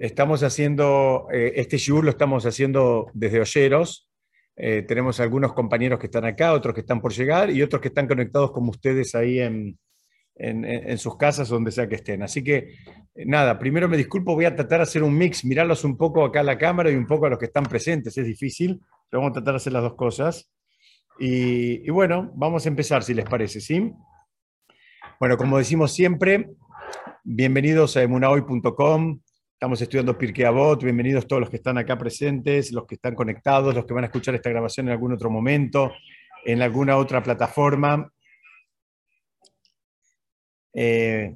Estamos haciendo, eh, este shiur lo estamos haciendo desde Olleros. Eh, tenemos algunos compañeros que están acá, otros que están por llegar y otros que están conectados como ustedes ahí en, en, sus casas, donde sea que estén. Así que, eh, nada, primero me disculpo, voy a tratar de hacer un mix, mirarlos un poco acá a la cámara y un poco a los que están presentes. Es difícil, pero vamos a tratar de hacer las dos cosas. Y, y bueno, vamos a empezar, si les parece, ¿sí? Bueno, como decimos siempre, bienvenidos a emunahoy.com. Estamos estudiando Pirkei Avot. Bienvenidos todos los que están acá presentes, los que están conectados, los que van a escuchar esta grabación en algún otro momento, en alguna otra plataforma. Eh,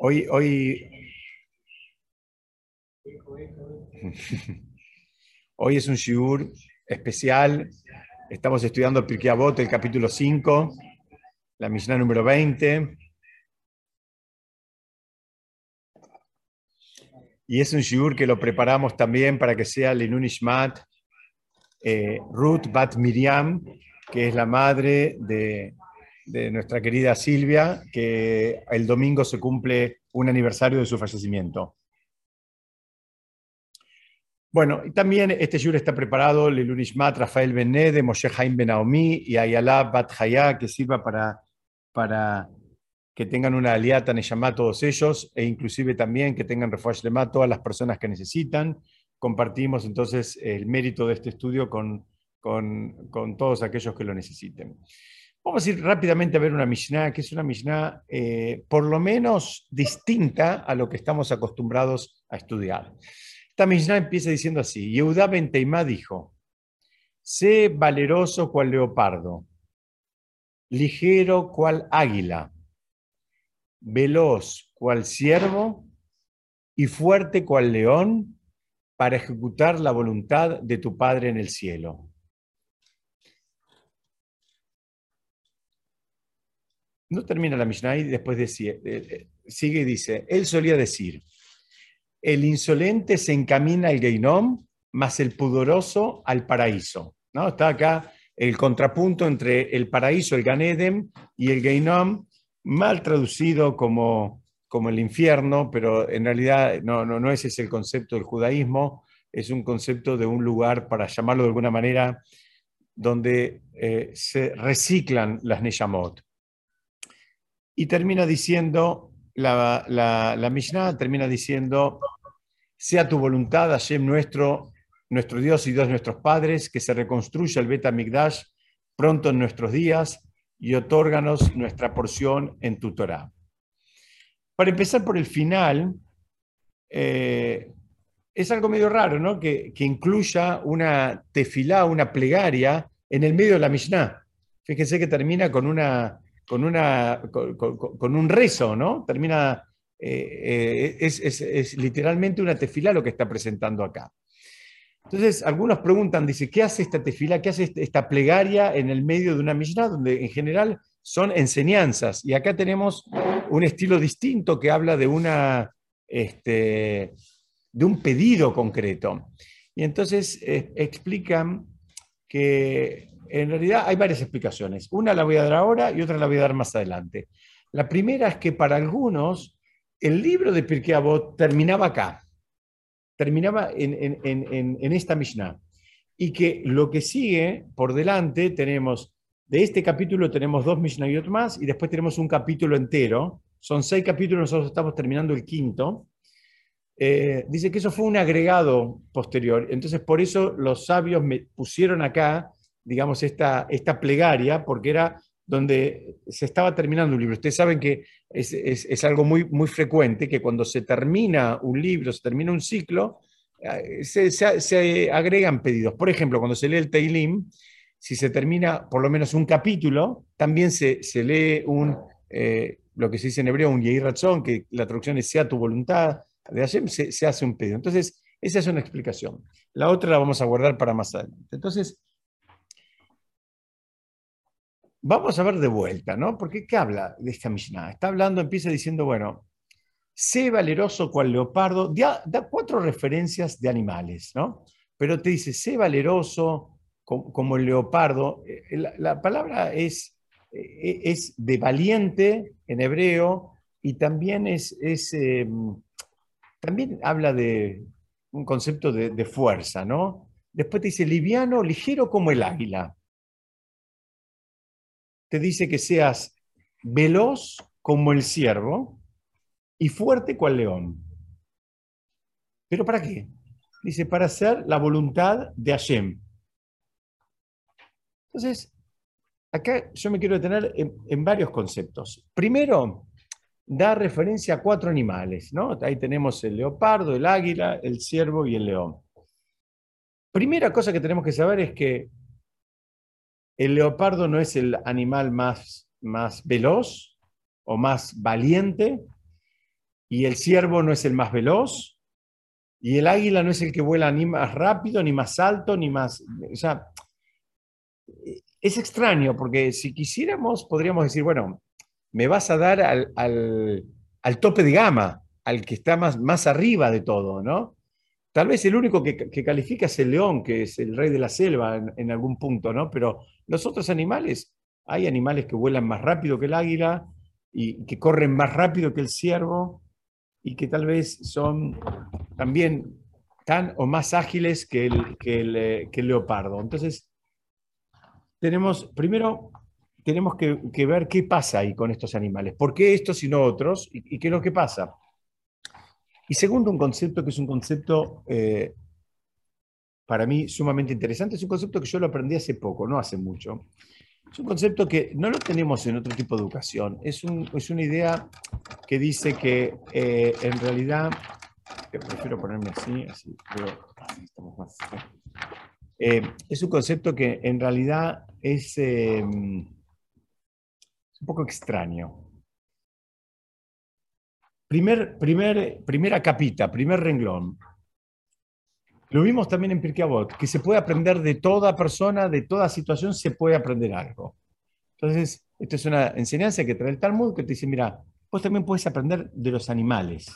hoy, hoy, hoy es un shiur especial. Estamos estudiando Pirkei Avot, el capítulo 5, la Mishnah número 20. Y es un shiur que lo preparamos también para que sea Lenun Ishmat, eh, Ruth Bat Miriam, que es la madre de, nuestra querida Silvia, que el domingo se cumple un aniversario de su fallecimiento. Bueno, y también este shiur está preparado Lenun Ishmat, Rafael de Moshe Haim Ben y Ayala Bat Hayá, que sirva para, para que tengan una aliata a todos ellos e inclusive también que tengan refugio de todas las personas que necesitan. Compartimos entonces el mérito de este estudio con, con, todos aquellos que lo necesiten. Vamos a ir rápidamente a ver una Mishnah, que es una Mishnah eh, por lo menos distinta a lo que estamos acostumbrados a estudiar. Esta Mishnah empieza diciendo así, Yehuda Benteimá dijo, sé valeroso cual leopardo, ligero cual águila, veloz cual ciervo y fuerte cual león para ejecutar la voluntad de tu Padre en el cielo. No termina la Mishnah y después eh, sigue y dice, él solía decir, el insolente se encamina al Geinom, más el pudoroso al paraíso. ¿No? Está acá el contrapunto entre el paraíso, el Ganedem, y el Geinom, mal traducido como, como el infierno, pero en realidad no, no, no ese es el concepto del judaísmo, es un concepto de un lugar, para llamarlo de alguna manera, donde eh, se reciclan las Neyamot. Y termina diciendo, la, la, la, Mishnah termina diciendo, sea tu voluntad, Hashem nuestro, nuestro Dios y Dios nuestros padres, que se reconstruya el Bet Migdash pronto en nuestros días, y otórganos nuestra porción en tu. Para empezar por el final, eh, es algo medio raro, ¿no? Que, incluya una tefilá, una plegaria en el medio de la Mishnah. Fíjense que termina con, una, con, una, con, un rezo, ¿no? Termina, eh, eh, es, es, literalmente una tefilá lo que está presentando acá. Entonces, algunos preguntan, dice, ¿qué hace esta tefila, qué hace este, esta plegaria en el medio de una Mishnah, donde en general son enseñanzas? Y acá tenemos un estilo distinto que habla de, una, este, de un pedido concreto. Y entonces eh, explican que en realidad hay varias explicaciones. Una la voy a dar ahora y otra la voy a dar más adelante. La primera es que para algunos el libro de Pirkei Avot terminaba acá terminaba en, esta Mishnah. Y que lo que sigue por delante tenemos, de este capítulo tenemos dos Mishnayot más y después tenemos un capítulo entero. Son seis capítulos, nosotros estamos terminando el quinto. Eh, dice que eso fue un agregado posterior. Entonces, por eso los sabios me pusieron acá, digamos, esta, esta plegaria, porque era donde se estaba terminando un libro. Ustedes saben que es, algo muy, muy frecuente, que cuando se termina un libro, se termina un ciclo, eh, se, agregan pedidos. Por ejemplo, cuando se lee el Teilim, si se termina por lo menos un capítulo, también se, lee un, eh, lo que se dice en hebreo, un Yehi Ratzon, que la traducción es sea tu voluntad, de Hashem, se, se hace un pedido. Entonces, esa es una explicación. La otra la vamos a guardar para más adelante. Entonces, Vamos a ver de vuelta, ¿no? Porque ¿qué habla de esta Mishnah? Está hablando, empieza diciendo, bueno, sé valeroso cual leopardo, da, cuatro referencias de animales, ¿no? Pero te dice, sé valeroso como, el leopardo. Eh, la, palabra es, eh, es de valiente en hebreo y también es, es em, también habla de un concepto de fuerza, ¿no? Después te dice liviano, ligero como el águila. Te dice que seas veloz como el ciervo y fuerte cual león. ¿Pero para qué? Dice, para hacer la voluntad de Hashem. Entonces, acá yo me quiero detener en, varios conceptos. Primero, da referencia a cuatro animales, ¿no? Ahí tenemos el leopardo, el águila, el ciervo y el león. Primera cosa que tenemos que saber es que el leopardo no es el animal más, más veloz o más valiente, y el ciervo no es el más veloz, y el águila no es el que vuela ni más rápido, ni más alto, ni más... O sea, es extraño, porque si quisiéramos, podríamos decir, bueno, me vas a dar al, al, tope de gama, al que está más, más arriba de todo, ¿no? Tal vez el único que, califica es el león, que es el rey de la selva en, algún punto, ¿no? Pero los otros animales, hay animales que vuelan más rápido que el águila y que corren más rápido que el ciervo y que tal vez son también tan o más ágiles que el, eh, leopardo. Entonces, primero, tenemos que, ver qué pasa ahí con estos animales. ¿Por qué estos y no otros? ¿Y, qué es lo que pasa? Y segundo, un concepto que es un concepto eh, para mí sumamente interesante, es un concepto que yo lo aprendí hace poco, no hace mucho, es un concepto que no lo tenemos en otro tipo de educación. Es, una idea que dice que eh, en realidad, prefiero ponerme así, así, estamos más. Eh, es un concepto que en realidad es, es un poco extraño. Primer, primer, primera capita, primer renglón. Lo vimos también en Pirkei que se puede aprender de toda persona, de toda situación, se puede aprender algo. Entonces, esto es una enseñanza que trae el Talmud que te dice, mira, vos también puedes aprender de los animales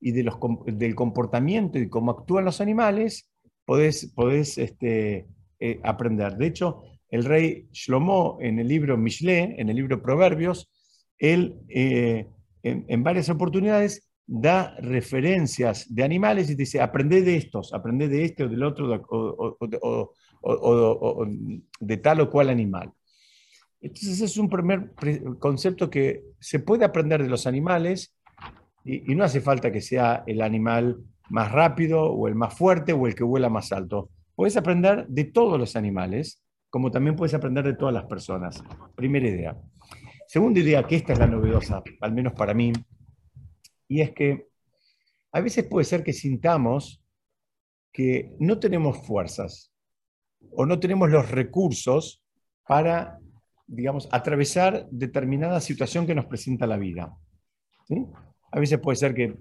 y de los, del comportamiento y cómo actúan los animales, podés, podés este, eh, aprender. De hecho, el rey Shlomo en el libro Mishle, en el libro Proverbios, él eh, en, varias oportunidades da referencias de animales y dice, aprende de estos, aprende de este o del otro, o, de tal o cual animal. Entonces es un primer concepto que se puede aprender de los animales y, no hace falta que sea el animal más rápido o el más fuerte o el que vuela más alto. Puedes aprender de todos los animales, como también puedes aprender de todas las personas. Primera idea. Segunda idea, que esta es la novedosa, al menos para mí, y es que a veces puede ser que sintamos que no tenemos fuerzas o no tenemos los recursos para, digamos, atravesar determinada situación que nos presenta la vida. A veces puede ser que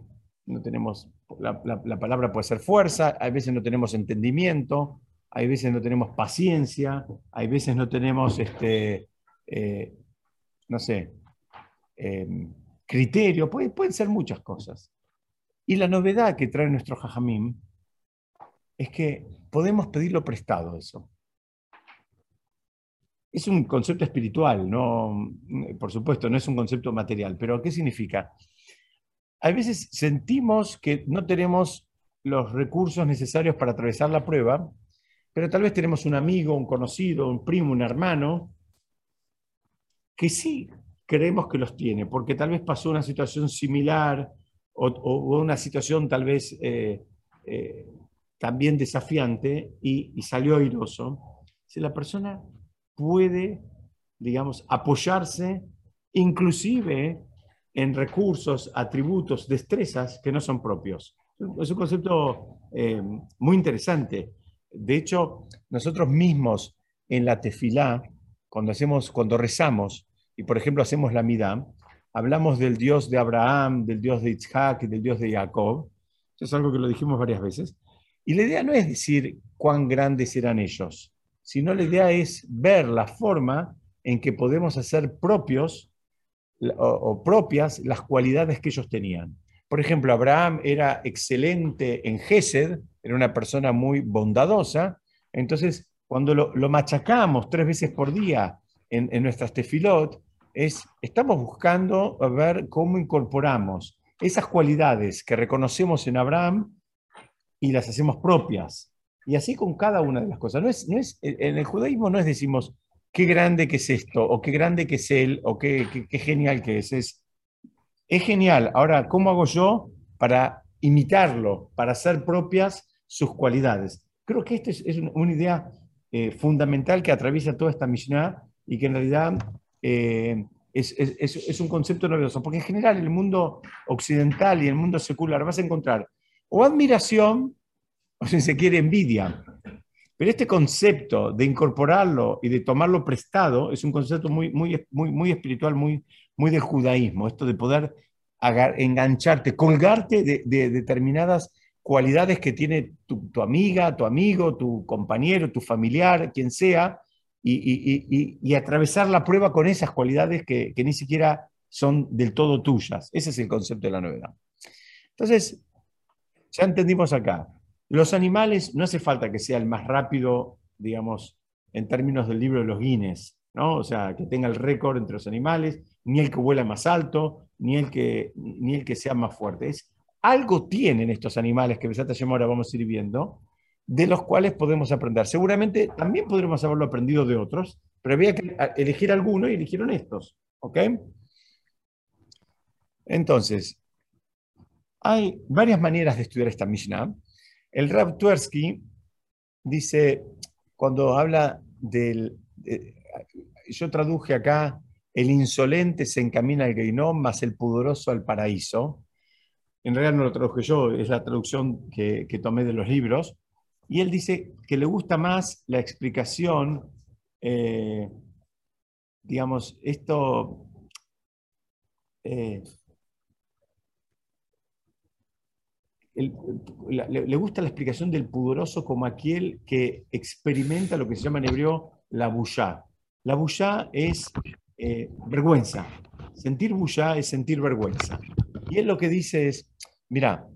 no tenemos, la, palabra puede ser fuerza, a veces no tenemos entendimiento, hay veces no tenemos paciencia, hay veces no tenemos, este, eh, no sé, em, criterio, pueden ser muchas cosas. Y la novedad que trae nuestro Jajamim es que podemos pedirlo prestado eso. Es un concepto espiritual, no, por supuesto, no es un concepto material, pero ¿qué significa? A veces sentimos que no tenemos los recursos necesarios para atravesar la prueba, pero tal vez tenemos un amigo, un conocido, un primo, un hermano, que sí creemos que los tiene, porque tal vez pasó una situación similar o, una situación tal vez eh, eh, también desafiante y, salió airoso. Si la persona puede, digamos, apoyarse inclusive en recursos, atributos, destrezas que no son propios. Es un concepto eh, muy interesante. De hecho, nosotros mismos en la tefilá, cuando, hacemos, cuando rezamos, y por ejemplo hacemos la midá, hablamos del Dios de Abraham, del Dios de Isaac y del Dios de Jacob. Eso es algo que lo dijimos varias veces. Y la idea no es decir cuán grandes eran ellos, sino la idea es ver la forma en que podemos hacer propios o, propias las cualidades que ellos tenían. Por ejemplo, Abraham era excelente en Gesed, era una persona muy bondadosa, entonces cuando lo machacamos tres veces por día en, nuestras tefilot es, estamos buscando ver cómo incorporamos esas cualidades que reconocemos en Abraham y las hacemos propias. Y así con cada una de las cosas. No es, no es, en el judaísmo no es decimos qué grande que es esto, o qué grande que es él, o qué, qué, genial que es. es. Es genial. Ahora, ¿cómo hago yo para imitarlo, para hacer propias sus cualidades? Creo que esta es, una idea eh, fundamental que atraviesa toda esta Mishnah y que en realidad eh, es, es, es, un concepto novedoso, porque en general en el mundo occidental y el mundo secular vas a encontrar o admiración o si se quiere envidia. Pero este concepto de incorporarlo y de tomarlo prestado es un concepto muy, muy, muy, muy espiritual, muy, muy del judaísmo, esto de poder engancharte, colgarte de, de, determinadas cualidades que tiene tu, tu, amiga, tu amigo, tu compañero, tu familiar, quien sea, y, atravesar la prueba con esas cualidades que, ni siquiera son del todo tuyas. Ese es el concepto de la novedad. Entonces, ya entendimos acá, los animales no hace falta que sea el más rápido, digamos, en términos del libro de los Guinness, ¿no? O sea, que tenga el récord entre los animales, ni el que vuela más alto, ni el que, ni el que sea más fuerte. Es, algo tienen estos animales que Besata ahora vamos a ir viendo, de los cuales podemos aprender. Seguramente también podremos haberlo aprendido de otros, pero había que elegir alguno y eligieron estos. ¿Ok? Entonces, hay varias maneras de estudiar esta Mishnah. El Rab Tversky dice, cuando habla del... yo traduje acá, el insolente se encamina al Geinom, más el pudoroso al paraíso. En realidad no lo traduje yo, es la traducción que tomé de los libros. Y él dice que le gusta más la explicación, eh, digamos, esto... Eh, le, gusta la explicación del pudoroso como aquel que experimenta lo que se llama en hebreo la bullá. La bullá es eh, vergüenza. Sentir bullá es sentir vergüenza. Y él lo que dice es, mira,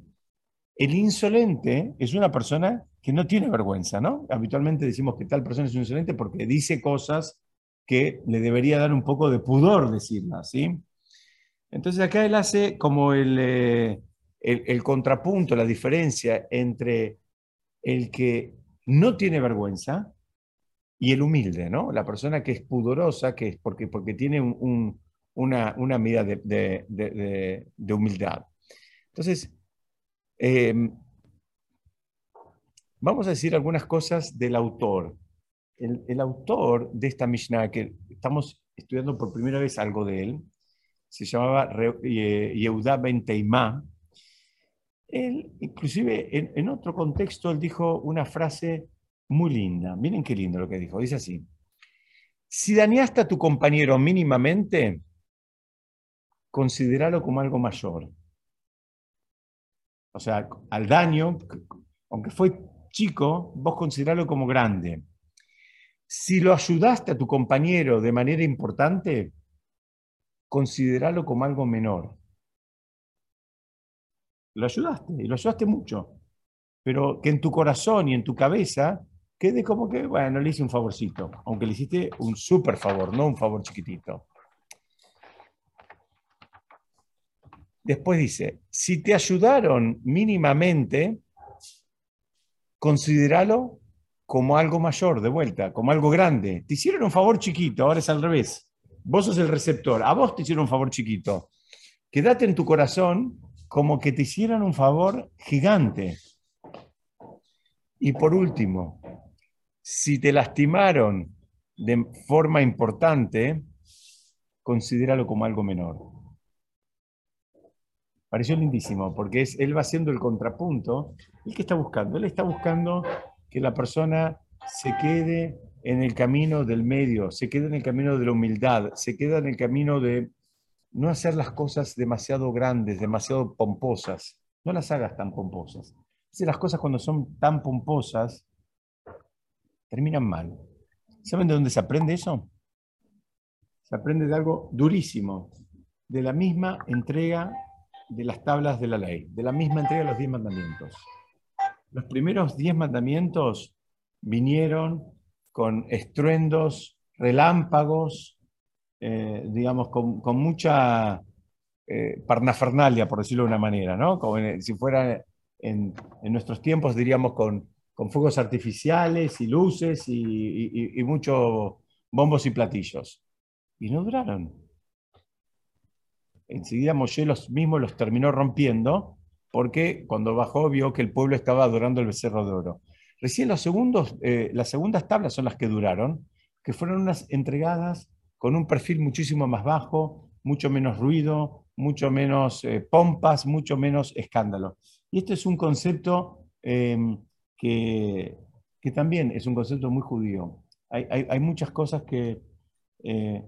el insolente es una persona que no tiene vergüenza, ¿no? Habitualmente decimos que tal persona es un insolente porque dice cosas que le debería dar un poco de pudor decirlas, ¿sí? Entonces acá él hace como eh, el, el, contrapunto, la diferencia entre el que no tiene vergüenza y el humilde, ¿no? La persona que es pudorosa, que es porque, porque tiene una, una, medida de, de, humildad. Entonces, eh, Vamos a decir algunas cosas del autor. El, autor de esta Mishnah, que estamos estudiando por primera vez algo de él, se llamaba eh, Yehuda Ben Teimá. Él, inclusive, en, en otro contexto, él dijo una frase muy linda. Miren qué lindo lo que dijo. Dice así. Si dañaste a tu compañero mínimamente, considéralo como algo mayor. O sea, al daño, aunque fue chico, vos consideralo como grande. Si lo ayudaste a tu compañero de manera importante, consideralo como algo menor. Lo ayudaste, y lo ayudaste mucho, pero que en tu corazón y en tu cabeza quede como que, bueno, le hice un favorcito, aunque le hiciste un súper favor, no un favor chiquitito. Después dice, si te ayudaron mínimamente, consideralo como algo mayor, de vuelta, como algo grande. Te hicieron un favor chiquito, ahora es al revés. Vos sos el receptor, a vos te hicieron un favor chiquito. Quédate en tu corazón como que te hicieron un favor gigante. Y por último, si te lastimaron de forma importante, considéralo como algo menor pareció lindísimo, porque es, él va haciendo el contrapunto. ¿Y qué está buscando? Él está buscando que la persona se quede en el camino del medio, se quede en el camino de la humildad, se quede en el camino de no hacer las cosas demasiado grandes, demasiado pomposas. No las hagas tan pomposas. Las cosas cuando son tan pomposas terminan mal. ¿Saben de dónde se aprende eso? Se aprende de algo durísimo, de la misma entrega de las tablas de la ley, de la misma entrega de los diez mandamientos. Los primeros diez mandamientos vinieron con estruendos, relámpagos, eh, digamos, con, mucha, eh, parnafernalia, por decirlo de una manera, ¿no? Como si fuera en, nuestros tiempos, diríamos, con, con, fuegos artificiales y luces y, muchos bombos y platillos. Y no duraron. Enseguida Moshe los mismos los terminó rompiendo porque cuando bajó vio que el pueblo estaba adorando el becerro de oro. Recién los segundos, eh, las segundas tablas son las que duraron, que fueron unas entregadas con un perfil muchísimo más bajo, mucho menos ruido, mucho menos eh, pompas, mucho menos escándalo. Y este es un concepto em, que, también es un concepto muy judío. Hay, muchas cosas que eh,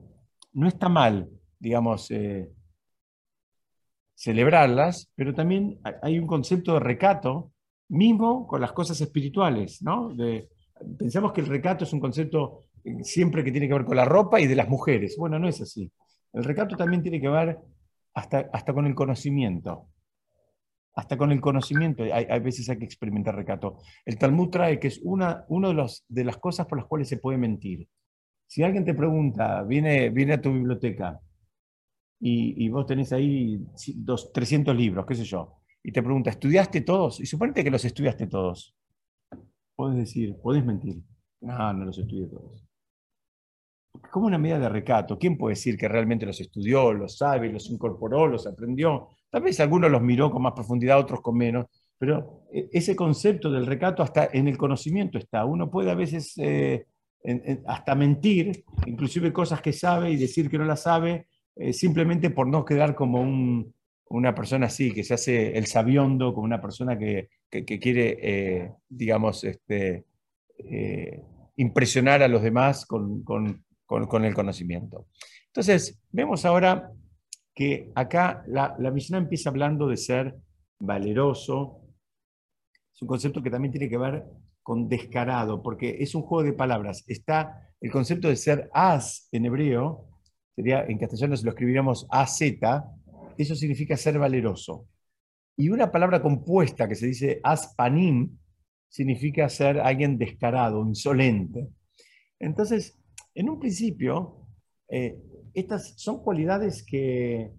no está mal, digamos, celebrarlas, pero también hay un concepto de recato, mismo con las cosas espirituales, ¿no? pensamos que el recato es un concepto siempre que tiene que ver con la ropa y de las mujeres. Bueno, no es así. El recato también tiene que ver hasta, hasta con el conocimiento. Hasta con el conocimiento hay, veces hay que experimentar recato. El Talmud trae que es una uno de, los, de las cosas por las cuales se puede mentir. Si alguien te pregunta, viene, viene a tu biblioteca y, vos tenés ahí dos, 300 libros, qué sé yo, y te pregunta, ¿estudiaste todos? Y suponete que los estudiaste todos. Puedes decir, podés mentir. No, no los estudié todos como una medida de recato. ¿Quién puede decir que realmente los estudió, los sabe, los incorporó, los aprendió? Tal vez algunos los miró con más profundidad, otros con menos, pero eh, ese concepto del recato hasta en el conocimiento está. Uno puede a veces eh, hasta mentir, inclusive cosas que sabe y decir que no las sabe, eh, simplemente por no quedar como una persona así, que se hace el sabiondo, como una persona que, quiere, digamos, este, impresionar a los demás con, con, el conocimiento. Entonces, vemos ahora que acá la, la Mishnah empieza hablando de ser valeroso. Es un concepto que también tiene que ver con descarado, porque es un juego de palabras. Está el concepto de ser as en hebreo, sería en castellano se lo escribiríamos az, eso significa ser valeroso. Y una palabra compuesta que se dice aspanim significa ser alguien descarado, insolente. Entonces, en un principio, eh, estas son cualidades que,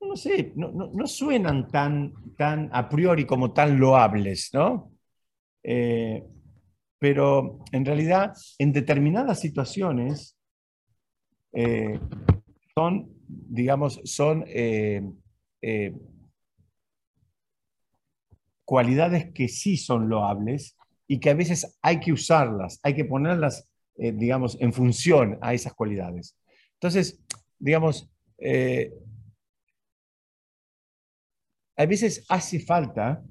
no sé, no, suenan tan, tan a priori como tan loables, ¿no? Eh, pero en realidad, en determinadas situaciones, eh, son, digamos, son cualidades que sí son loables y que a veces hay que usarlas, hay que ponerlas eh, digamos, en función a esas cualidades. Entonces, digamos, eh, a veces hace falta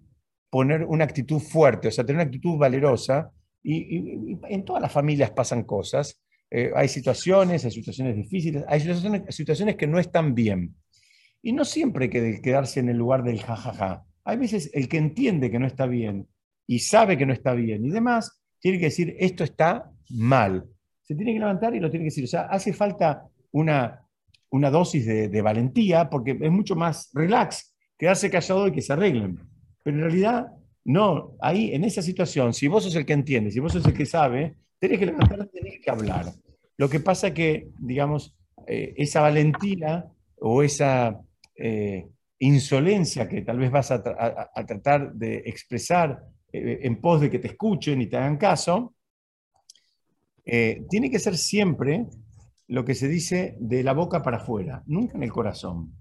poner una actitud fuerte, o sea, tener una actitud valerosa, y, en todas las familias pasan cosas. Eh, hay situaciones, hay situaciones difíciles, hay situaciones, que no están bien. Y no siempre hay que quedarse en el lugar del jajaja. Hay veces el que entiende que no está bien y sabe que no está bien y demás, tiene que decir, esto está mal. Se tiene que levantar y lo tiene que decir. O sea, hace falta una, una dosis de, valentía porque es mucho más relax quedarse callado y que se arreglen. Pero en realidad, no, ahí en esa situación, si vos sos el que entiende, si vos sos el que sabe, tenés que tenés que hablar. Lo que pasa que, digamos, eh, esa valentía o esa eh, insolencia que tal vez vas a, tratar de expresar eh, en pos de que te escuchen y te hagan caso, tiene que ser siempre lo que se dice de la boca para afuera, nunca en el corazón.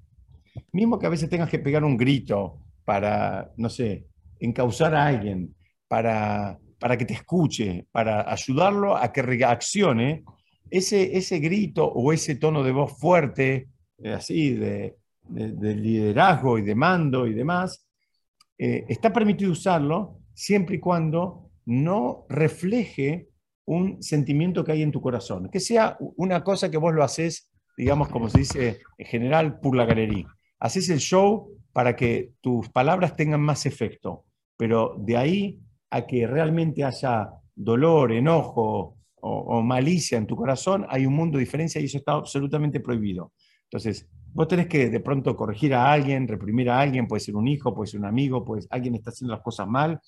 Mismo que a veces tengas que pegar un grito para, no sé, encauzar a alguien, para, para que te escuche, para ayudarlo a que reaccione, ese, ese grito o ese tono de voz fuerte, eh, así, de, liderazgo y de mando y demás, eh, está permitido usarlo siempre y cuando no refleje un sentimiento que hay en tu corazón, que sea una cosa que vos lo haces, digamos, como se dice en general, por la galería. Haces el show para que tus palabras tengan más efecto, pero de ahí a que realmente haya dolor, enojo o, malicia en tu corazón, hay un mundo de diferencia y eso está absolutamente prohibido. Entonces, vos tenés que de pronto corregir a alguien, reprimir a alguien, puede ser un hijo, puede ser un amigo, pues alguien está haciendo las cosas mal,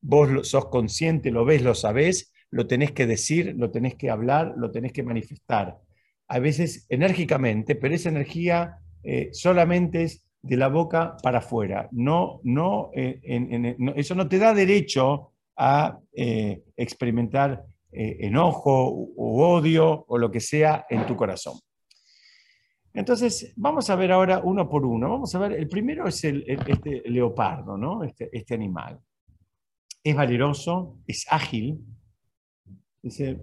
vos sos consciente, lo ves, lo sabés, lo tenés que decir, lo tenés que hablar, lo tenés que manifestar. A veces enérgicamente, pero esa energía eh, solamente es de la boca para afuera. No, no, eh, eso no te da derecho a eh, experimentar enojo u odio o lo que sea en tu corazón. Entonces, vamos a ver ahora uno por uno. Vamos a ver, el primero es el, este leopardo, ¿no? Este, este, animal. Es valeroso, es ágil. Dice,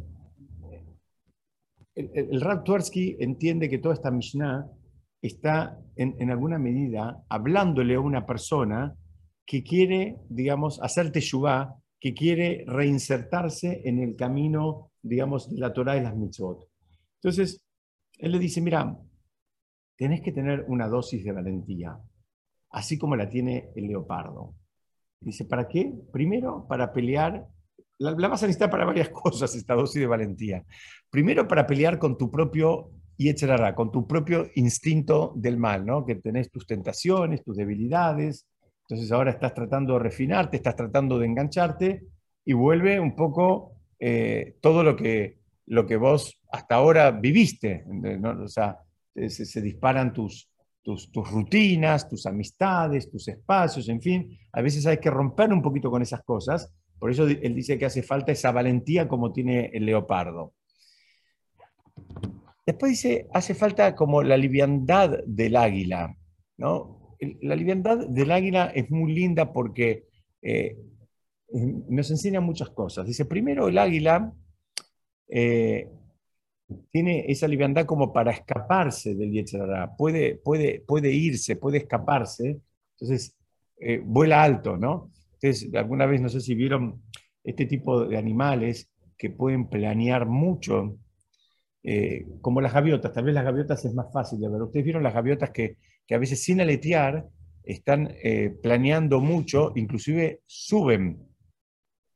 el, el, Rab entiende que toda esta Mishnah está en, alguna medida hablándole a una persona que quiere, digamos, hacer teshuvah, que quiere reinsertarse en el camino, digamos, de la Torah y las mitzvot. Entonces, él le dice, mira, tenés que tener una dosis de valentía, así como la tiene el leopardo. Dice, ¿para qué? Primero, para pelear, la vas a necesitar para varias cosas esta dosis de valentía. Primero, para pelear con tu propio y etcétera, con tu propio instinto del mal, ¿no? Que tenés tus tentaciones, tus debilidades, entonces ahora estás tratando de refinarte, estás tratando de engancharte y vuelve un poco eh, todo lo que, lo que vos hasta ahora viviste, ¿no? O sea, se, disparan tus, tus, tus, rutinas, tus amistades, tus espacios, en fin, a veces hay que romper un poquito con esas cosas, por eso él dice que hace falta esa valentía como tiene el leopardo. Después dice, hace falta como la liviandad del águila, ¿no? La liviandad del águila es muy linda porque eh, nos enseña muchas cosas. Dice, primero el águila eh, tiene esa liviandad como para escaparse del Yetzirah, puede, puede, puede irse, puede escaparse, entonces eh, vuela alto, ¿no? Entonces, alguna vez, no sé si vieron este tipo de animales que pueden planear mucho eh, como las gaviotas, tal vez las gaviotas es más fácil de ver. Ustedes vieron las gaviotas que, a veces sin aletear están eh, planeando mucho, inclusive suben,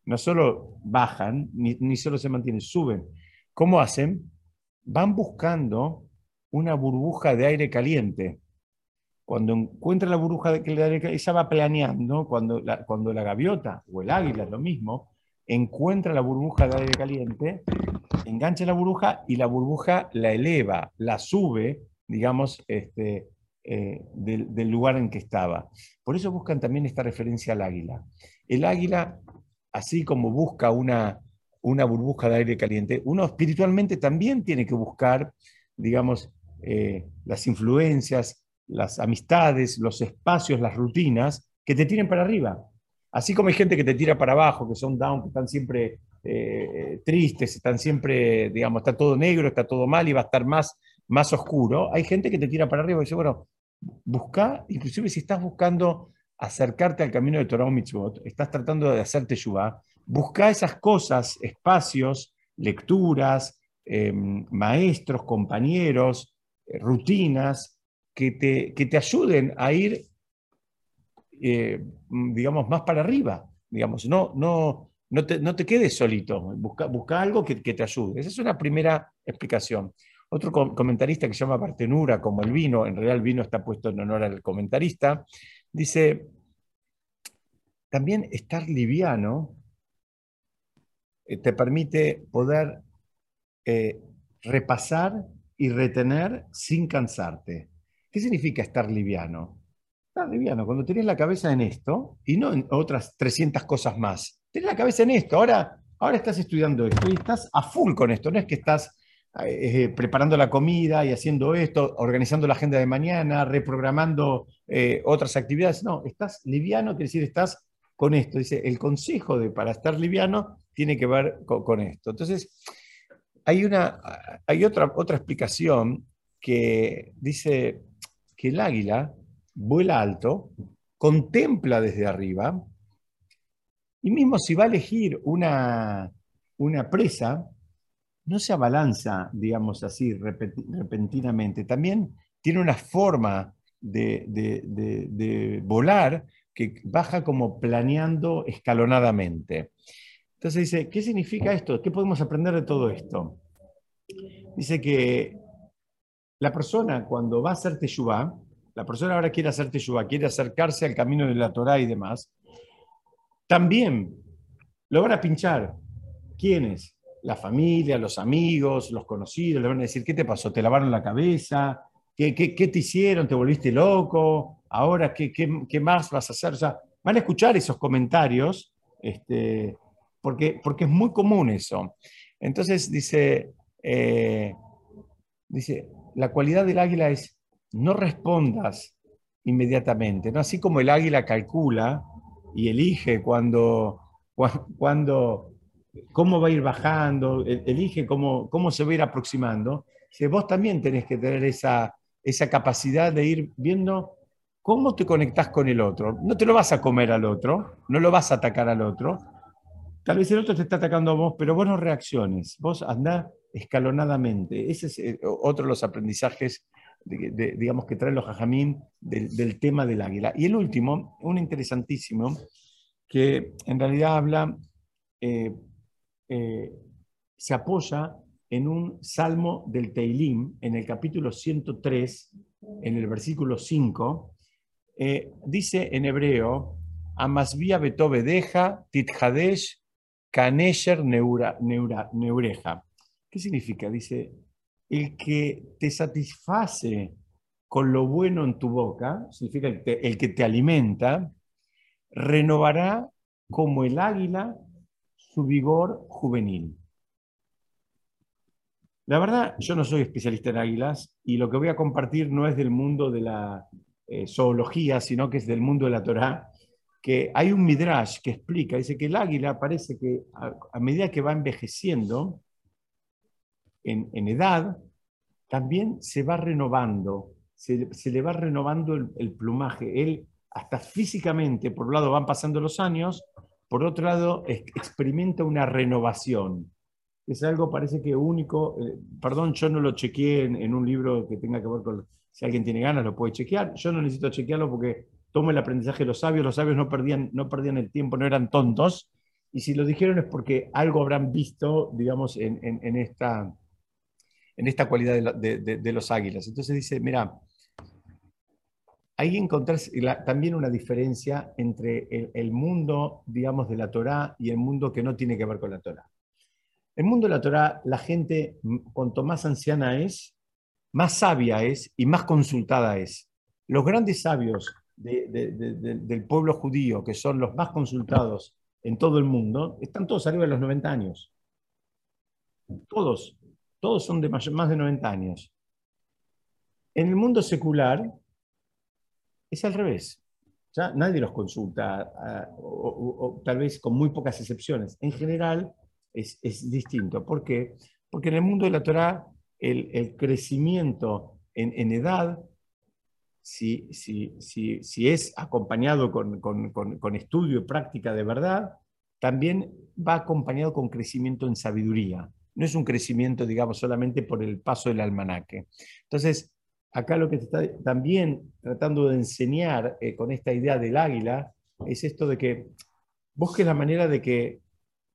no solo bajan, ni, ni solo se mantienen, suben. ¿Cómo hacen? Van buscando una burbuja de aire caliente. Cuando encuentra la burbuja de aire caliente, ella va planeando, cuando la, cuando la gaviota o el águila, es lo mismo, encuentra la burbuja de aire caliente, engancha la burbuja y la burbuja la eleva, la sube, digamos, este, eh, del, lugar en que estaba. Por eso buscan también esta referencia al águila. El águila, así como busca una, una burbuja de aire caliente, uno espiritualmente también tiene que buscar, digamos, eh, las influencias, las amistades, los espacios, las rutinas que te tiren para arriba. Así como hay gente que te tira para abajo, que son down, que están siempre eh, tristes, están siempre, digamos, está todo negro, está todo mal y va a estar más, más oscuro, hay gente que te tira para arriba y dice, bueno, busca, inclusive si estás buscando acercarte al camino de Torah Mitzvot, estás tratando de hacerte yuba, busca esas cosas, espacios, lecturas, em, maestros, compañeros, eh, rutinas, que te, que te ayuden a ir eh, digamos, más para arriba. Digamos, no, no, no, te, no te quedes solito, busca, busca algo que, te ayude. Esa es una primera explicación. Otro comentarista que se llama Bartenura, como el vino, en realidad el vino está puesto en honor al comentarista, dice, también estar liviano eh, te permite poder eh, repasar y retener sin cansarte. ¿Qué significa estar liviano? Está liviano, cuando tenés la cabeza en esto y no en otras 300 cosas más. Tenés la cabeza en esto, ahora, ahora estás estudiando esto y estás a full con esto, no es que estás eh, eh, preparando la comida y haciendo esto, organizando la agenda de mañana, reprogramando eh, otras actividades, no, estás liviano, quiere decir, estás con esto. Dice, el consejo de para estar liviano tiene que ver con, esto. Entonces, hay, una, hay otra, otra explicación que dice que el águila vuela alto, contempla desde arriba, y mismo si va a elegir una, una presa, no se abalanza, digamos así, repentinamente. También tiene una forma de, de, volar que baja como planeando escalonadamente. Entonces dice, ¿qué significa esto? ¿Qué podemos aprender de todo esto? Dice que la persona cuando va a hacer teshuvah, la persona ahora quiere hacer teshuva, quiere acercarse al camino de la Torah y demás, también lo van a pinchar. ¿Quiénes? La familia, los amigos, los conocidos, le van a decir, ¿qué te pasó? ¿Te lavaron la cabeza? ¿Qué, te hicieron? ¿Te volviste loco? ¿Ahora qué, qué, más vas a hacer? O sea, van a escuchar esos comentarios, este, porque, porque es muy común eso. Entonces dice, eh, dice, la cualidad del águila es no respondas inmediatamente, ¿no? Así como el águila calcula y elige cuando, cuando, cómo va a ir bajando, e, elige cómo, cómo se va a ir aproximando, vos también tenés que tener esa, esa capacidad de ir viendo cómo te conectás con el otro. No te lo vas a comer al otro, no lo vas a atacar al otro. Tal vez el otro te está atacando a vos, pero vos no reacciones, vos andás escalonadamente. Ese es eh, otro de los aprendizajes, digamos, que traen los jajamín del, tema del águila. Y el último, un interesantísimo, que en realidad habla, eh, eh, se apoya en un salmo del Teilim, en el capítulo 103, en el versículo 5, eh, dice en hebreo, Amasvia betobe deja, tithadesh, kanesher neureja. ¿Qué significa? Dice, el que te satisface con lo bueno en tu boca, significa el que te alimenta, renovará como el águila su vigor juvenil. La verdad, yo no soy especialista en águilas y lo que voy a compartir no es del mundo de la eh, zoología, sino que es del mundo de la Torá, que hay un midrash que explica, dice que el águila parece que a, medida que va envejeciendo en, edad, también se va renovando, se, le va renovando el, plumaje. Él, hasta físicamente, por un lado van pasando los años, por otro lado experimenta una renovación es algo parece que único. Eh, perdón, yo no lo chequeé en, un libro que tenga que ver con, si alguien tiene ganas lo puede chequear. Yo no necesito chequearlo porque tomo el aprendizaje de los sabios, los sabios no perdían, no perdían el tiempo, no eran tontos, y si lo dijeron es porque algo habrán visto, digamos, en, esta, en esta cualidad de, los águilas. Entonces dice, mira, hay que encontrar también una diferencia entre el, mundo, digamos, de la Torá y el mundo que no tiene que ver con la Torá. El mundo de la Torah, la gente, cuanto más anciana es, más sabia es y más consultada es. Los grandes sabios del pueblo judío, que son los más consultados en todo el mundo, están todos arriba de los 90 años. Todos, todos son de más, de 90 años. En el mundo secular es al revés. Ya nadie los consulta, ah, o tal vez con muy pocas excepciones. En general, es, distinto. ¿Por qué? Porque en el mundo de la Torah el, crecimiento en, edad, si, si, si, es acompañado con, estudio y práctica de verdad, también va acompañado con crecimiento en sabiduría. No es un crecimiento, digamos, solamente por el paso del almanaque. Entonces, acá lo que te está también tratando de enseñar eh, con esta idea del águila es esto de que busques la manera de que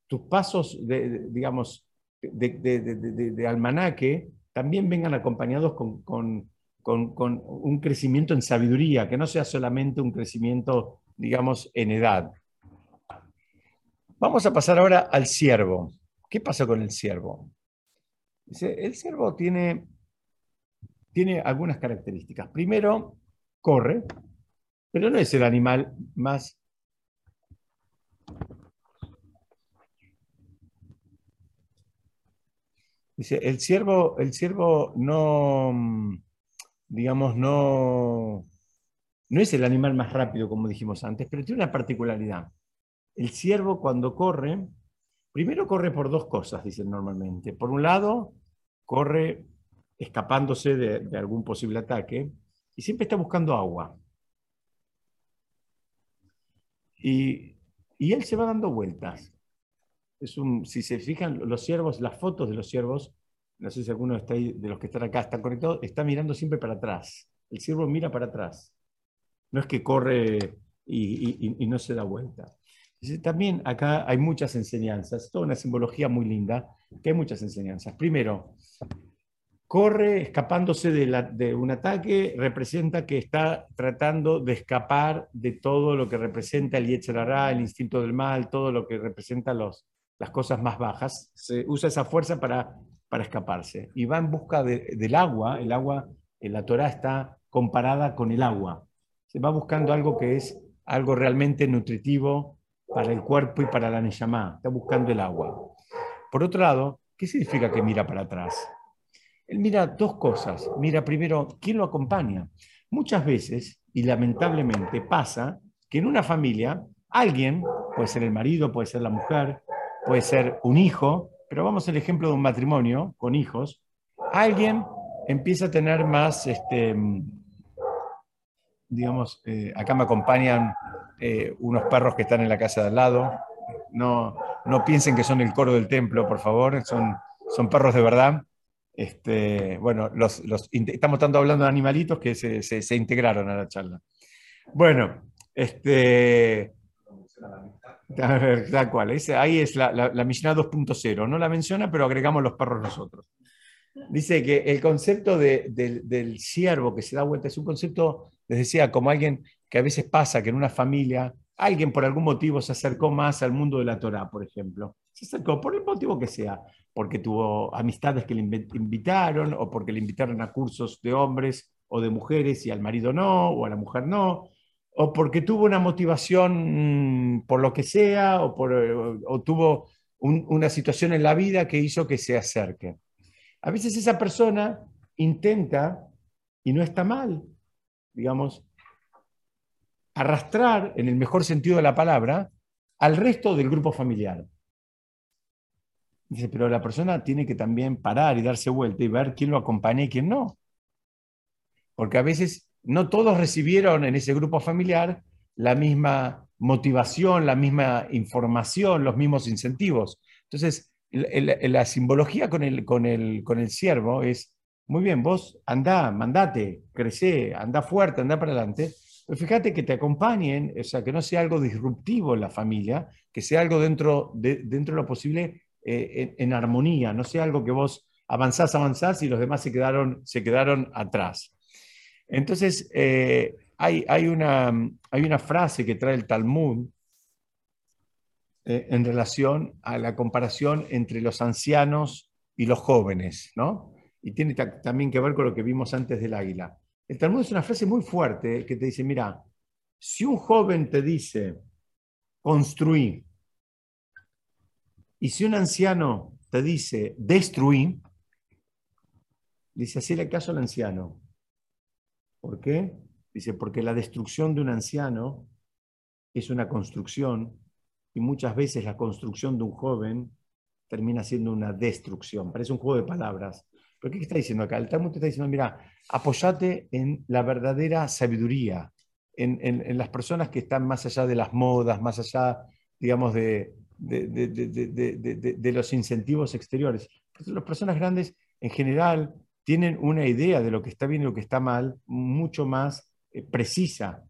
tus pasos, de, digamos, de, almanaque también vengan acompañados con, un crecimiento en sabiduría, que no sea solamente un crecimiento, digamos, en edad. Vamos a pasar ahora al ciervo. ¿Qué pasa con el ciervo? El ciervo tiene, tiene algunas características. Primero, corre, pero no es el animal más Dice, el ciervo, el no, digamos, no, no es el animal más rápido, como dijimos antes, pero tiene una particularidad. El ciervo cuando corre, primero corre por dos cosas, dicen normalmente. Por un lado, corre escapándose de, algún posible ataque y siempre está buscando agua. Y, y él se va dando vueltas si se fijan, los ciervos, las fotos de los ciervos, no sé si alguno está de los que están acá están conectados, está mirando siempre para atrás. El ciervo mira para atrás. No es que corre y, no se da vuelta. También acá hay muchas enseñanzas, toda una simbología muy linda, que hay muchas enseñanzas. Primero, corre escapándose de, de, un ataque, representa que está tratando de escapar de todo lo que representa el Yetzerará, el instinto del mal, todo lo que representa los, las cosas más bajas, se usa esa fuerza para, para escaparse y va en busca del agua. El agua la Torah está comparada con el agua. Se va buscando algo que es algo realmente nutritivo para el cuerpo y para la Neyamá. Está buscando el agua. Por otro lado, ¿qué significa que mira para atrás? Él mira dos cosas. Mira primero, ¿quién lo acompaña? Muchas veces, y lamentablemente pasa, que en una familia alguien, puede ser el marido, puede ser la mujer, puede ser un hijo, pero vamos al ejemplo de un matrimonio con hijos, alguien empieza a tener más, este, digamos, eh, acá me acompañan eh, unos perros que están en la casa de al lado, no, no piensen que son el coro del templo, por favor, son, son perros de verdad. Este, bueno, los, estamos tanto hablando de animalitos que se, se, integraron a la charla. Bueno, este, tal cual, ahí es la, la, la Mishnah 2.0, no la menciona, pero agregamos los perros nosotros. Dice que el concepto del siervo que se da vuelta es un concepto, les decía, como alguien que a veces pasa que en una familia alguien por algún motivo se acercó más al mundo de la Torah, por ejemplo. Se acercó por el motivo que sea, porque tuvo amistades que le invitaron o porque le invitaron a cursos de hombres o de mujeres y al marido no, o a la mujer no, o porque tuvo una motivación mm, por lo que sea, o, por, o, tuvo una situación en la vida que hizo que se acerque. A veces esa persona intenta, y no está mal, digamos, arrastrar, en el mejor sentido de la palabra, al resto del grupo familiar. Dice, pero la persona tiene que también parar y darse vuelta y ver quién lo acompaña y quién no. Porque a veces no todos recibieron en ese grupo familiar la misma motivación, la misma información, los mismos incentivos. Entonces, la, simbología con el, con, el, con el siervo es, muy bien, vos andá, mandate, crecé, andá fuerte, andá para adelante, fíjate que te acompañen, o sea, que no sea algo disruptivo en la familia, que sea algo dentro de, dentro de lo posible eh, en, armonía, no sea algo que vos avanzás, avanzás y los demás se quedaron, se quedaron atrás. Entonces, eh, hay, hay, una, hay una frase que trae el Talmud eh, en relación a la comparación entre los ancianos y los jóvenes, ¿no? Y tiene también que ver con lo que vimos antes del águila. El Talmud es una frase muy fuerte que te dice, mira, si un joven te dice, construí, y si un anciano te dice, destruí, dice, el caso al anciano. ¿Por qué? Dice, porque la destrucción de un anciano es una construcción y muchas veces la construcción de un joven termina siendo una destrucción. Parece un juego de palabras. ¿Pero qué está diciendo acá? El Talmud te está diciendo, mira, apoyate en la verdadera sabiduría, en, las personas que están más allá de las modas, más allá, digamos, de, de, los incentivos exteriores. Las personas grandes, en general, tienen una idea de lo que está bien y lo que está mal mucho más eh, precisa.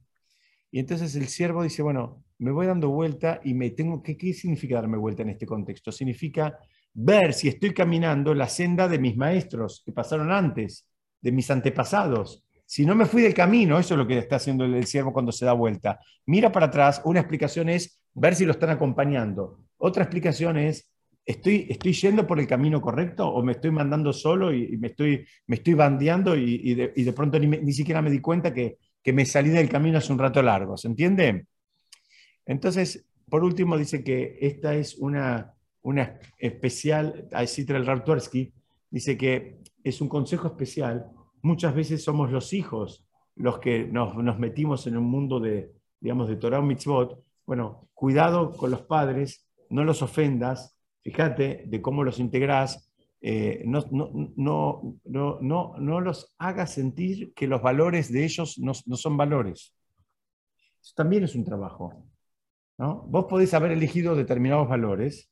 Y entonces el siervo dice, bueno, me voy dando vuelta y me tengo que, ¿qué significa darme vuelta en este contexto? Significa ver si estoy caminando la senda de mis maestros que pasaron antes, de mis antepasados. Si no me fui del camino, eso es lo que está haciendo el siervo cuando se da vuelta. Mira para atrás, una explicación es ver si lo están acompañando. Otra explicación es, ¿estoy, estoy yendo por el camino correcto o me estoy mandando solo y, me, estoy, me estoy bandeando y, de, pronto ni, ni, siquiera me di cuenta que, que me salí del camino hace un rato largo? ¿Se entiende? Entonces, por último, dice que esta es una, una especial, Citra el Raptorsky, dice que es un consejo especial. Muchas veces somos los hijos los que nos, metimos en un mundo de, digamos, de Torah Mitzvot. Bueno, cuidado con los padres, no los ofendas, fíjate de cómo los integrás, eh, no, no, no, no, los hagas sentir que los valores de ellos no, son valores. Eso también es un trabajo. Vos podés haber elegido determinados valores.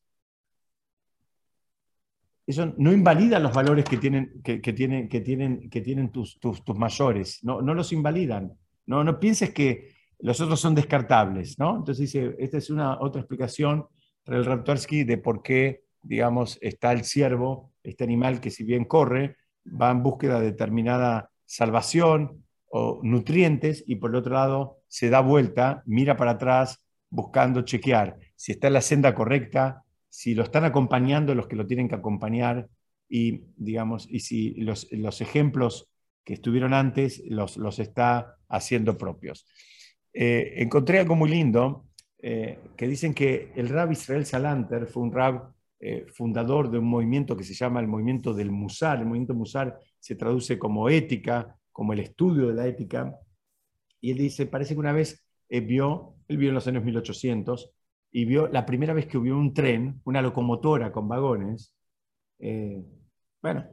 Eso no invalida los valores que tienen, que, tienen, que tienen, que tienen tus, tus, mayores, no, no, los invalidan. No, no pienses que los otros son descartables. ¿no? Entonces dice, esta es una otra explicación para el Raptorsky de por qué, digamos, está el ciervo, este animal que si bien corre, va en búsqueda de determinada salvación o nutrientes y por el otro lado se da vuelta, mira para atrás buscando chequear si está en la senda correcta, si lo están acompañando los que lo tienen que acompañar y, digamos, y si los, ejemplos que estuvieron antes los, los está haciendo propios. Eh, encontré algo muy lindo, eh, que dicen que el rab Israel Salanter fue un rab eh, fundador de un movimiento que se llama el movimiento del Musar. El movimiento Musar se traduce como ética, como el estudio de la ética. Y él dice, parece que una vez vio, él vio en los años 1800, y vio la primera vez que vio un tren, una locomotora con vagones. bueno,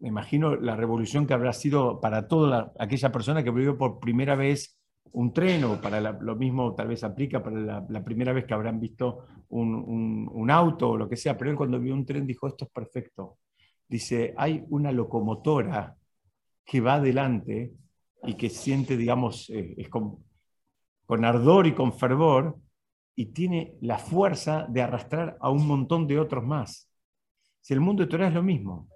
me imagino la revolución que habrá sido para toda aquella persona que vio por primera vez un tren, o para lo mismo tal vez aplica para la, primera vez que habrán visto un, auto o lo que sea, pero él cuando vio un tren dijo, esto es perfecto. Dice, hay una locomotora que va adelante y que siente, digamos, eh, es con, con ardor y con fervor, y tiene la fuerza de arrastrar a un montón de otros más. Si el mundo de Torah es lo mismo,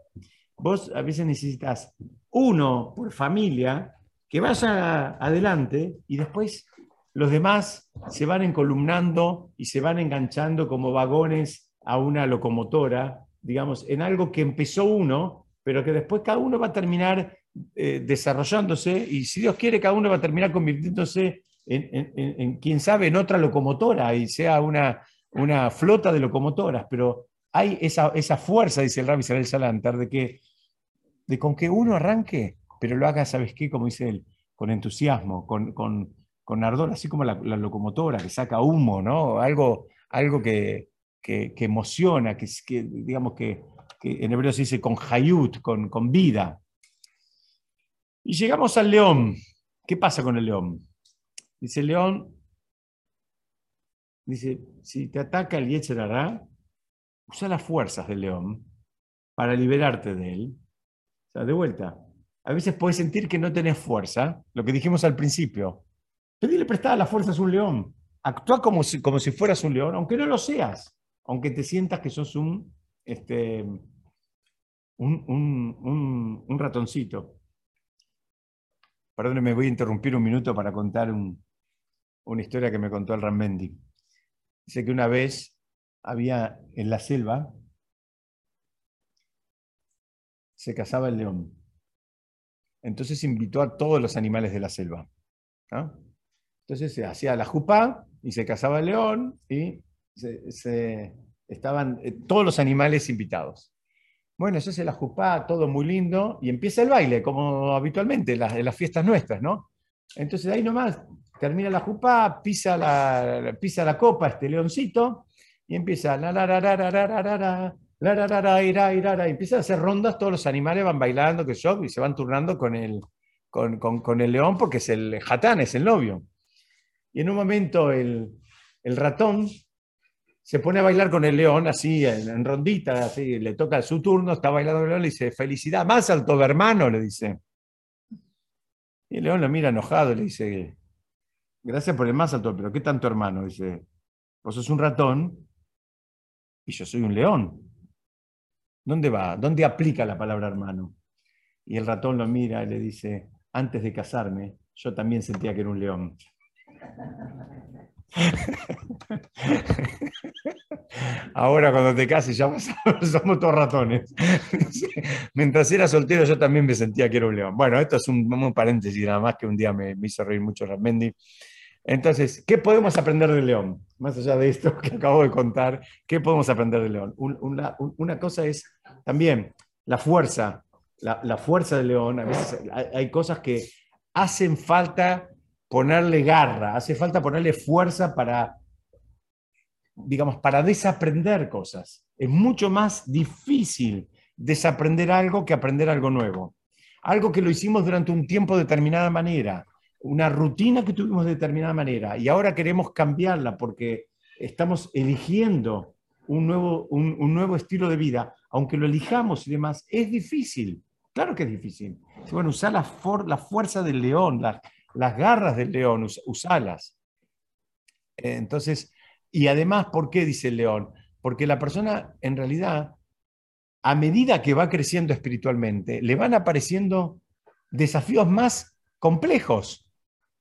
vos a veces necesitas uno por familia que vaya adelante y después los demás se van encolumnando y se van enganchando como vagones a una locomotora, digamos, en algo que empezó uno, pero que después cada uno va a terminar eh, desarrollándose y si Dios quiere, cada uno va a terminar convirtiéndose en, quién sabe, en otra locomotora y sea una, una flota de locomotoras, pero hay esa, esa fuerza, dice el Rabbi Isabel Salantar, de que de con que uno arranque pero lo haga, ¿sabes qué? Como dice él, con entusiasmo, con, con, ardor, así como la, locomotora que saca humo, ¿no? Algo, algo que, que, emociona, que, que digamos que, en hebreo se dice con hayut, con, con vida. Y llegamos al león. ¿Qué pasa con el león? Dice león, dice, si te ataca el Yetzerará, usa las fuerzas del león para liberarte de él. O sea, de vuelta, a veces puedes sentir que no tenés fuerza, lo que dijimos al principio. Pedile prestada la fuerza a un león. Actúa como si, como si fueras un león, aunque no lo seas, aunque te sientas que sos un, este, un, un, ratoncito. Perdóneme, voy a interrumpir un minuto para contar una historia que me contó el Rambendi. Dice que una vez había en la selva, se cazaba el león. Entonces invitó a todos los animales de la selva. Entonces se hacía la jupá y se cazaba el león y estaban eh, todos los animales invitados. Bueno, se hace la jupá, todo muy lindo, y empieza el baile, como habitualmente en las, fiestas nuestras, ¿no? Entonces ahí nomás termina la jupá, pisa la, pisa la copa este leoncito, y empieza la la la la la la la la y empiezan a hacer rondas, todos los animales van bailando, que yo, y se van turnando con el, con, el león porque es el jatán, es el novio. Y en un momento el, ratón se pone a bailar con el león, así, en, rondita, así, le toca su turno, está bailando el león, le dice, felicidad, más alto hermano, le dice. Y el león lo mira enojado, le dice, gracias por el más alto, pero ¿qué tanto hermano? Dice, vos sos un ratón y yo soy un león. ¿Dónde va? ¿Dónde aplica la palabra hermano? Y el ratón lo mira y le dice, antes de casarme, yo también sentía que era un león. Ahora cuando te cases ya somos todos ratones. Mientras era soltero yo también me sentía que era un león. Bueno, esto es un, paréntesis nada más que un día me, hizo reír mucho Ramendi. Entonces, ¿qué podemos aprender del león? Más allá de esto que acabo de contar, ¿qué podemos aprender del león? una, cosa es también la fuerza, la, fuerza del león. A veces hay, cosas que hacen falta ponerle garra, hace falta ponerle fuerza para, digamos, para desaprender cosas. Es mucho más difícil desaprender algo que aprender algo nuevo. Algo que lo hicimos durante un tiempo de determinada manera una rutina que tuvimos de determinada manera y ahora queremos cambiarla porque estamos eligiendo un nuevo, un, nuevo estilo de vida, aunque lo elijamos y demás, es difícil. Claro que es difícil. Bueno, usar la, la fuerza del león, las, las garras del león, us, usalas. Entonces, y además, ¿por qué dice el león? Porque la persona, en realidad, a medida que va creciendo espiritualmente, le van apareciendo desafíos más complejos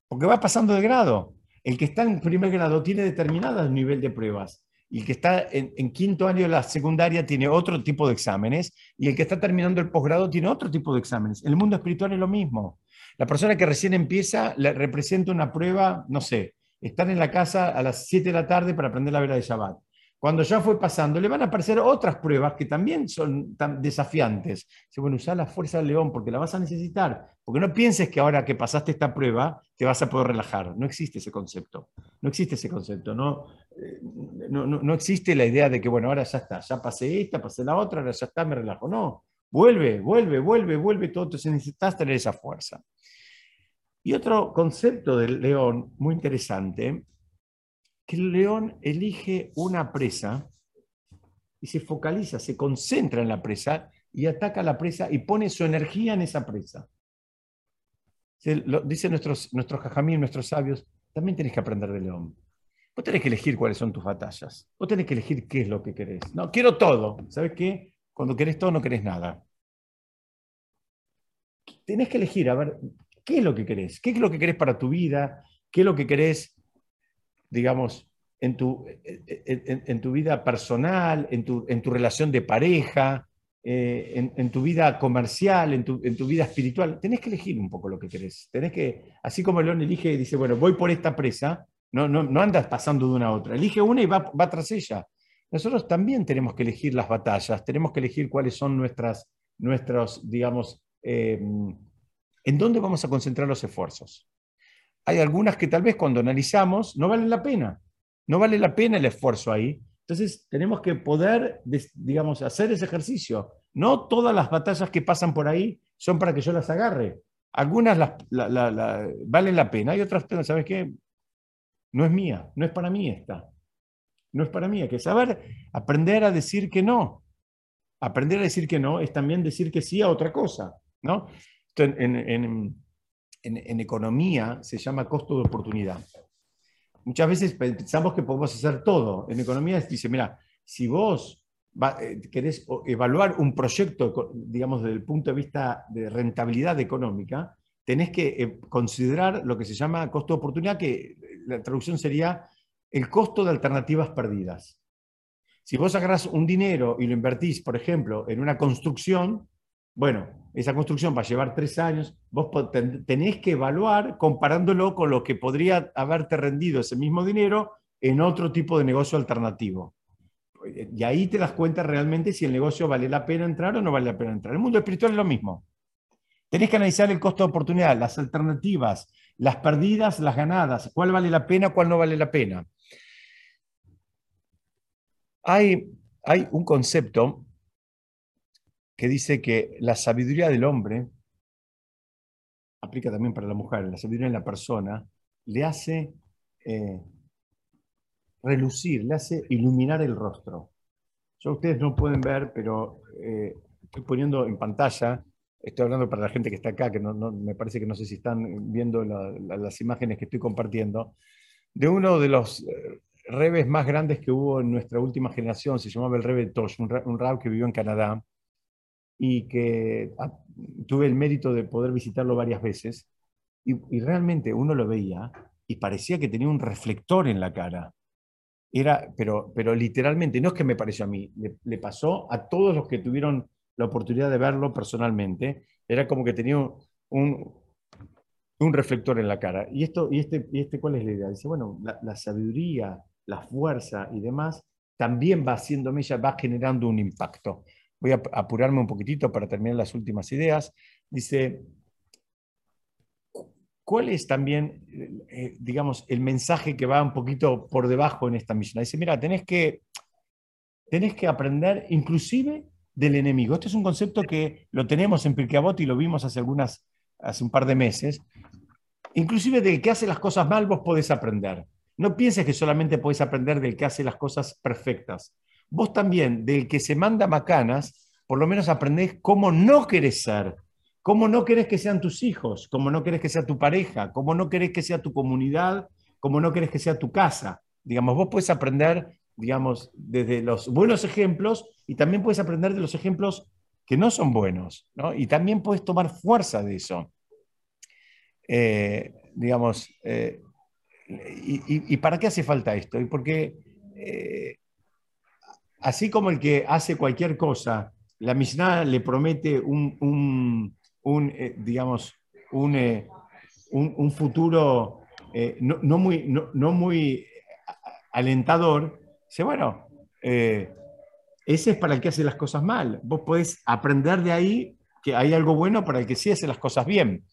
porque va pasando de grado. El que está en primer grado tiene determinado nivel de pruebas. y el que está en, quinto año de la secundaria tiene otro tipo de exámenes, y el que está terminando el posgrado tiene otro tipo de exámenes. En el mundo espiritual es lo mismo. La persona que recién empieza le representa una prueba, no sé, estar en la casa a las 7 de la tarde para aprender la vela de Shabbat. Cuando ya fue pasando, le van a aparecer otras pruebas que también son tan desafiantes. Dice, bueno, usa la fuerza del león porque la vas a necesitar. Porque no pienses que ahora que pasaste esta prueba te vas a poder relajar. No existe ese concepto. No existe ese concepto. No, eh, no, no, no existe la idea de que, bueno, ahora ya está, ya pasé esta, pasé la otra, ahora ya está, me relajo. No, vuelve, vuelve, vuelve, vuelve todo. Entonces necesitas tener esa fuerza. Y otro concepto del león muy interesante que el león elige una presa y se focaliza, se concentra en la presa y ataca a la presa y pone su energía en esa presa. Dicen nuestros, nuestros jajamín, nuestros sabios, también tenés que aprender de león. Vos tenés que elegir cuáles son tus batallas. Vos tenés que elegir qué es lo que querés. No, quiero todo. ¿Sabes qué? Cuando querés todo no querés nada. Tenés que elegir, a ver, ¿qué es lo que querés? ¿Qué es lo que querés para tu vida? ¿Qué es lo que querés digamos, en tu, en, tu vida personal, en tu, en tu, relación de pareja, eh, en, tu vida comercial, en tu, vida espiritual. Tenés que elegir un poco lo que querés. Tenés que, así como león elige y dice, bueno, voy por esta presa, no, no, no andas pasando de una a otra. Elige una y va, va tras ella. Nosotros también tenemos que elegir las batallas, tenemos que elegir cuáles son nuestras, nuestros, digamos, eh, en dónde vamos a concentrar los esfuerzos hay algunas que tal vez cuando analizamos no valen la pena. No vale la pena el esfuerzo ahí. Entonces tenemos que poder, digamos, hacer ese ejercicio. No todas las batallas que pasan por ahí son para que yo las agarre. Algunas valen la pena y otras, ¿sabes qué? No es mía, no es para mí esta. No es para mí, hay que saber aprender a decir que no. Aprender a decir que no es también decir que sí a otra cosa, ¿no? en, en, economía se llama costo de oportunidad. Muchas veces pensamos que podemos hacer todo. En economía dice, mira, si vos eh, querés evaluar un proyecto, digamos, desde el punto de vista de rentabilidad económica, tenés que eh, considerar lo que se llama costo de oportunidad, que la traducción sería el costo de alternativas perdidas. Si vos agarrás un dinero y lo invertís, por ejemplo, en una construcción, bueno, esa construcción va a llevar tres años, vos tenés que evaluar comparándolo con lo que podría haberte rendido ese mismo dinero en otro tipo de negocio alternativo. Y ahí te das cuenta realmente si el negocio vale la pena entrar o no vale la pena entrar. El mundo espiritual es lo mismo. Tenés que analizar el costo de oportunidad, las alternativas, las perdidas, las ganadas, cuál vale la pena, cuál no vale la pena. Hay, hay un concepto que dice que la sabiduría del hombre, aplica también para la mujer, la sabiduría de la persona, le hace eh, relucir, le hace iluminar el rostro. Yo ustedes no pueden ver, pero eh, estoy poniendo en pantalla, estoy hablando para la gente que está acá, que no, me parece que no sé si están viendo las imágenes que estoy compartiendo, de uno de los eh, más grandes que hubo en nuestra última generación, se llamaba el Rebe Tosh, un, un rab que vivió en Canadá, y que tuve el mérito de poder visitarlo varias veces, y, realmente uno lo veía y parecía que tenía un reflector en la cara. Era, pero, pero literalmente, no es que me pareció a mí, le, pasó a todos los que tuvieron la oportunidad de verlo personalmente, era como que tenía un, un reflector en la cara. ¿Y, esto, y, este, y este cuál es la idea? Dice, bueno, la, sabiduría, la fuerza y demás también va haciéndome, ya va generando un impacto voy a apurarme un poquitito para terminar las últimas ideas. Dice, ¿cuál es también, eh, digamos, el mensaje que va un poquito por debajo en esta misión? Dice, mira, tenés que, tenés que aprender inclusive del enemigo. Este es un concepto que lo tenemos en Pirkeabot y lo vimos hace, algunas, hace un par de meses. Inclusive del que hace las cosas mal vos podés aprender. No pienses que solamente podés aprender del que hace las cosas perfectas vos también, del que se manda macanas, por lo menos aprendés cómo no querés ser, cómo no querés que sean tus hijos, cómo no querés que sea tu pareja, cómo no querés que sea tu comunidad, cómo no querés que sea tu casa. Digamos, vos puedes aprender, digamos, desde los buenos ejemplos y también puedes aprender de los ejemplos que no son buenos, ¿no? Y también puedes tomar fuerza de eso. Eh, digamos, eh, y, para qué hace falta esto? Y porque eh, así como el que hace cualquier cosa, la Mishnah le promete un, eh, digamos, un, eh, un, futuro eh, no, muy, no, muy alentador, dice, bueno, ese es para el que hace las cosas mal. Vos podés aprender de ahí que hay algo bueno para el que sí hace las cosas bien.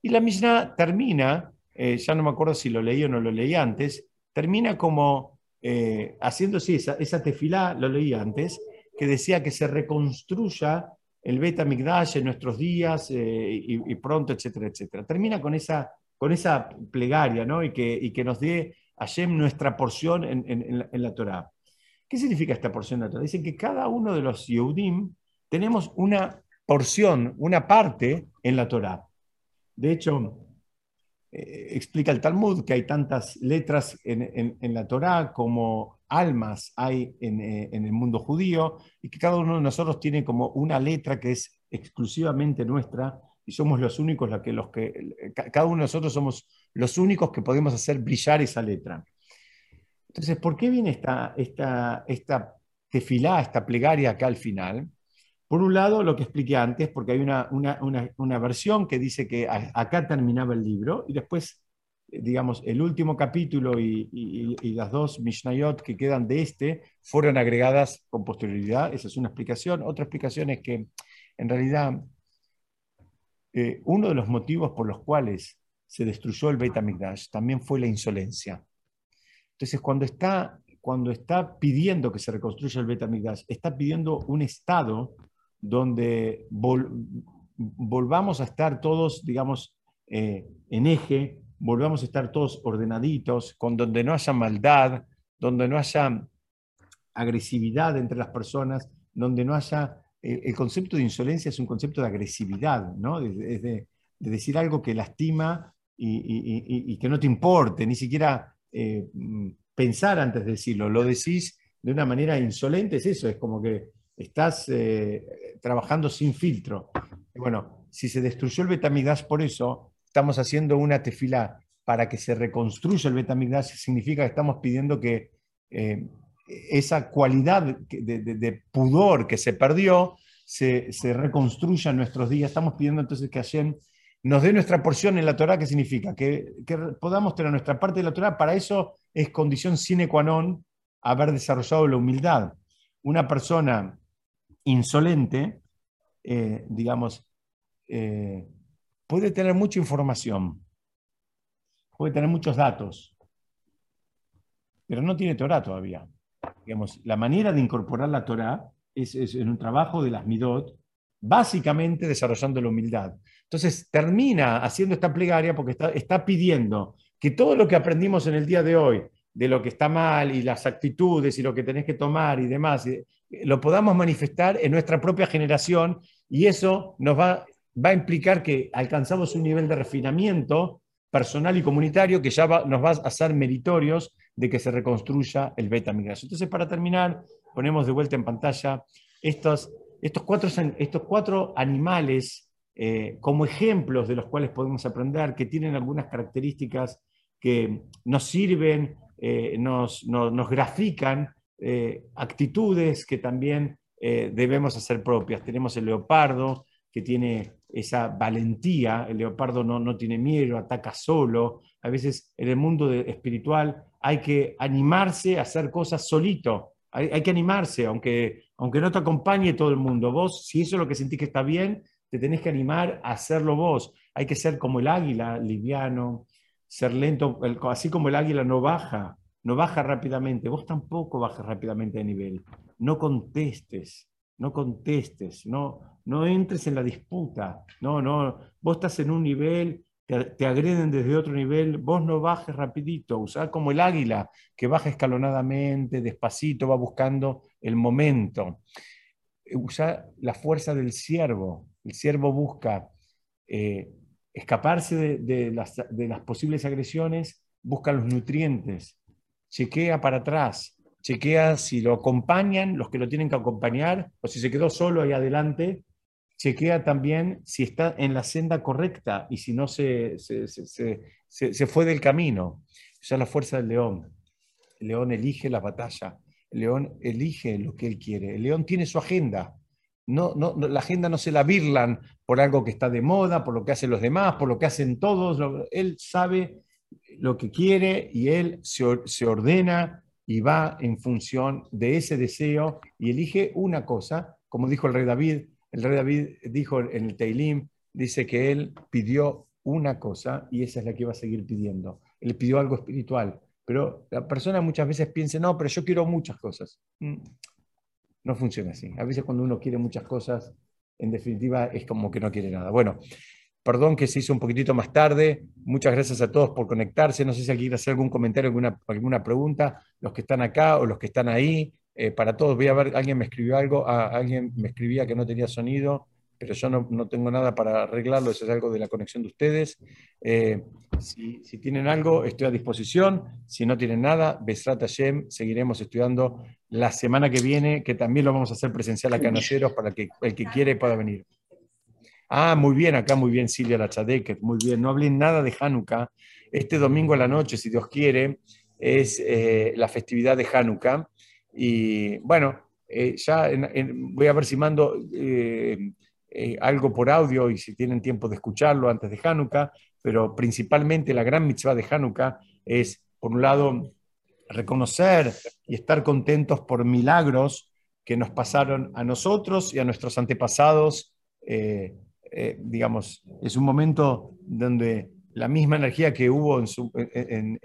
Y la Mishnah termina, ya no me acuerdo si lo leí o no lo leí antes, termina como haciendo, sí, esa, esa tefilá, lo leí antes, que decía que se reconstruya el Beta en nuestros días eh, y, pronto, etcétera, etcétera. Termina con esa, con esa plegaria, ¿no? Y que, y que nos dé Hashem nuestra porción en, en, la, Torah. ¿Qué significa esta porción de la Torah? Dicen que cada uno de los Yehudim tenemos una porción, una parte en la Torah. De hecho, eh, explica el Talmud que hay tantas letras en, en la Torah como almas hay eh, en, el mundo judío y que cada uno de nosotros tiene como una letra que es exclusivamente nuestra y somos los únicos, la que, los que, cada uno de nosotros somos los únicos que podemos hacer brillar esa letra. Entonces, ¿por qué viene esta, esta, esta tefilá, esta plegaria acá al final? Por un lado, lo que expliqué antes, porque hay una, una, una, una versión que dice que acá terminaba el libro y después digamos, el último capítulo y, las dos Mishnayot que quedan de este fueron agregadas con posterioridad. Esa es una explicación. Otra explicación es que, en realidad, eh, uno de los motivos por los cuales se destruyó el Beit HaMikdash también fue la insolencia. Entonces, cuando está, cuando está pidiendo que se reconstruya el Beit HaMikdash, está pidiendo un estado donde volvamos a estar todos, digamos, eh, en eje, volvamos a estar todos ordenaditos, con donde no haya maldad, donde no haya agresividad entre las personas, donde no haya... Eh, el concepto de insolencia es un concepto de agresividad, ¿no? de, de, decir algo que lastima y, que no te importe, ni siquiera eh, pensar antes de decirlo, lo decís de una manera insolente, es eso, es como que estás eh, trabajando sin filtro. bueno, si se destruyó el betamigas por eso, estamos haciendo una tefila para que se reconstruya el Betamigdash, significa que estamos pidiendo que eh, esa cualidad de, pudor que se perdió se, reconstruya en nuestros días. Estamos pidiendo entonces que Hashem nos dé nuestra porción en la Torah, ¿qué significa? Que, podamos tener nuestra parte de la Torah, para eso es condición sine qua non haber desarrollado la humildad. Una persona insolente, eh, digamos, eh, puede tener mucha información, puede tener muchos datos, pero no tiene Torah todavía. Digamos, la manera de incorporar la Torah es, en un trabajo de las Midot, básicamente desarrollando la humildad. Entonces termina haciendo esta plegaria porque está pidiendo que todo lo que aprendimos en el día de hoy, de lo que está mal y las actitudes y lo que tenés que tomar y demás, eh, lo podamos manifestar en nuestra propia generación y eso nos va va a implicar que alcanzamos un nivel de refinamiento personal y comunitario que ya nos va a hacer meritorios de que se reconstruya el beta migración. Entonces, para terminar, ponemos de vuelta en pantalla estos, estos, cuatro, estos cuatro animales eh, como ejemplos de los cuales podemos aprender, que tienen algunas características que nos sirven, eh, nos, nos, grafican eh, actitudes que también debemos hacer propias. Tenemos el leopardo, que tiene esa valentía, el leopardo no, no tiene miedo, ataca solo. A veces en el mundo espiritual hay que animarse a hacer cosas solito, hay, que animarse, aunque, aunque no te acompañe todo el mundo. Vos, si eso es lo que sentís que está bien, te tenés que animar a hacerlo vos. Hay que ser como el águila, liviano, ser lento, así como el águila no baja, no baja rápidamente, vos tampoco bajas rápidamente de nivel. No contestes, no contestes, no, no entres en la disputa, no, no, vos estás en un nivel, te, agreden desde otro nivel, vos no bajes rapidito, usá como el águila que baja escalonadamente, despacito, va buscando el momento. Usa la fuerza del siervo, el siervo busca eh, escaparse de, las, posibles agresiones, busca los nutrientes, chequea para atrás, chequea si lo acompañan los que lo tienen que acompañar o si se quedó solo ahí adelante, chequea también si está en la senda correcta y si no se, se, fue del camino. Esa es la fuerza del león. El león elige la batalla. El león elige lo que él quiere. El león tiene su agenda. No, la agenda no se la virlan por algo que está de moda, por lo que hacen los demás, por lo que hacen todos. él sabe lo que quiere y él se, ordena y va en función de ese deseo y elige una cosa, como dijo el rey David. El rey David dijo en el Teilim, dice que él pidió una cosa y esa es la que va a seguir pidiendo. Él pidió algo espiritual, pero la persona muchas veces piensa, no, pero yo quiero muchas cosas. No funciona así. A veces cuando uno quiere muchas cosas, en definitiva es como que no quiere nada. Bueno, perdón que se hizo un poquitito más tarde. Muchas gracias a todos por conectarse. No sé si alguien quiere hacer algún comentario, alguna, alguna pregunta, los que están acá o los que están ahí. Eh, para todos, voy a ver, alguien me escribió algo, ah, alguien me escribía que no tenía sonido pero yo no, tengo nada para arreglarlo, eso es algo de la conexión de ustedes. Eh, si, tienen algo, estoy a disposición. Si no tienen nada, Besrat Hashem, seguiremos estudiando la semana que viene, que también lo vamos a hacer presencial acá en Aceros para que el que quiere pueda venir. Ah, muy bien, acá muy bien Silvia Lachadeket, muy bien. No hablen nada de Hanukkah. Este domingo a la noche, si Dios quiere, es eh, la festividad de Hanukkah. Y bueno, eh, ya voy a ver si mando eh, algo por audio y si tienen tiempo de escucharlo antes de Hanukkah, pero principalmente la gran mitzvah de Hanukkah es, por un lado, reconocer y estar contentos por milagros que nos pasaron a nosotros y a nuestros antepasados. Eh, eh, digamos, es un momento donde la misma energía que hubo en,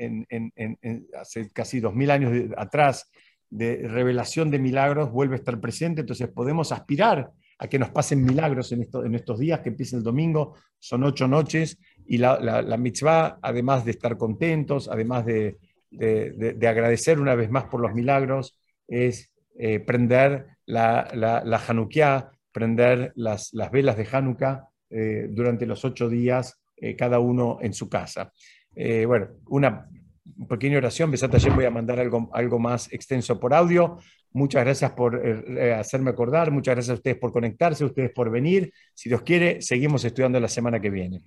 hace casi dos mil años atrás de revelación de milagros vuelve a estar presente, entonces podemos aspirar a que nos pasen milagros en, estos días, que empieza el domingo, son ocho noches, y la, mitzvah, además de estar contentos, además de, de, agradecer una vez más por los milagros, es eh, prender la, la, prender las, las, velas de Hanukkah eh, durante los ocho días, eh, cada uno en su casa. bueno, una pequeña oración, Besata, voy a mandar algo, algo más extenso por audio. Muchas gracias por eh, eh, hacerme acordar, muchas gracias a ustedes por conectarse, a ustedes por venir. Si Dios quiere, seguimos estudiando la semana que viene.